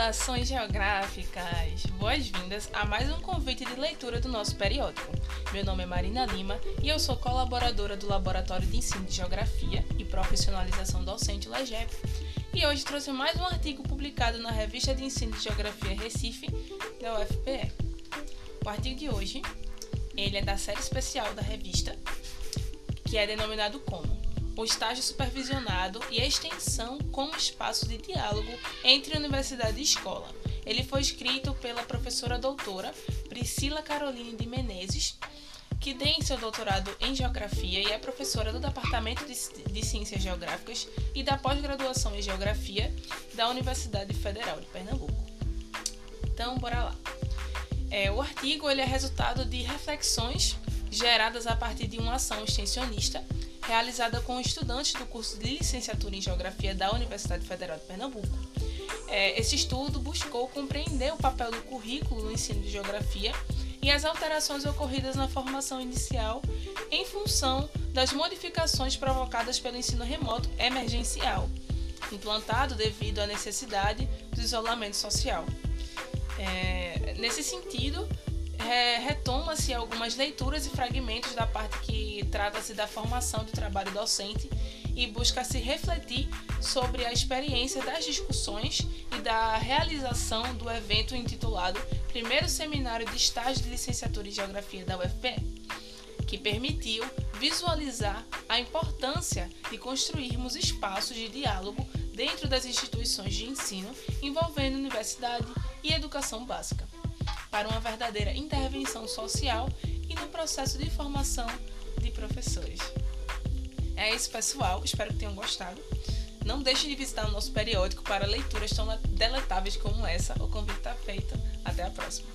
Saudações geográficas! Boas-vindas a mais um convite de leitura do nosso periódico. Meu nome é Marina Lima e eu sou colaboradora do Laboratório de Ensino de Geografia e Profissionalização Docente LEGEP. E hoje trouxe mais um artigo publicado na Revista de Ensino de Geografia Recife, da UFPE. O artigo de hoje, ele é da série especial da revista, que é denominado como o estágio supervisionado e a extensão como espaço de diálogo entre universidade e escola. Ele foi escrito pela professora doutora Priscila Caroline de Menezes, que tem seu doutorado em Geografia e é professora do Departamento de, Ciências Geográficas e da pós-graduação em Geografia da Universidade Federal de Pernambuco. Então, bora lá. É, o artigo ele é resultado de reflexões geradas a partir de uma ação extensionista realizada com estudantes do curso de licenciatura em Geografia da Universidade Federal de Pernambuco. É, esse estudo buscou compreender o papel do currículo no ensino de Geografia e as alterações ocorridas na formação inicial em função das modificações provocadas pelo ensino remoto emergencial, implantado devido à necessidade do isolamento social. É, nesse sentido, é, retoma-se algumas leituras e fragmentos da parte que trata-se da formação do trabalho docente e busca-se refletir sobre a experiência das discussões e da realização do evento intitulado Primeiro Seminário de Estágio de Licenciatura em Geografia da UFPE, que permitiu visualizar a importância de construirmos espaços de diálogo dentro das instituições de ensino envolvendo universidade e educação básica para uma verdadeira intervenção social e no processo de formação de professores. É isso, pessoal. Espero que tenham gostado. Não deixe de visitar o nosso periódico para leituras tão deletáveis como essa. O convite está feito. Até a próxima.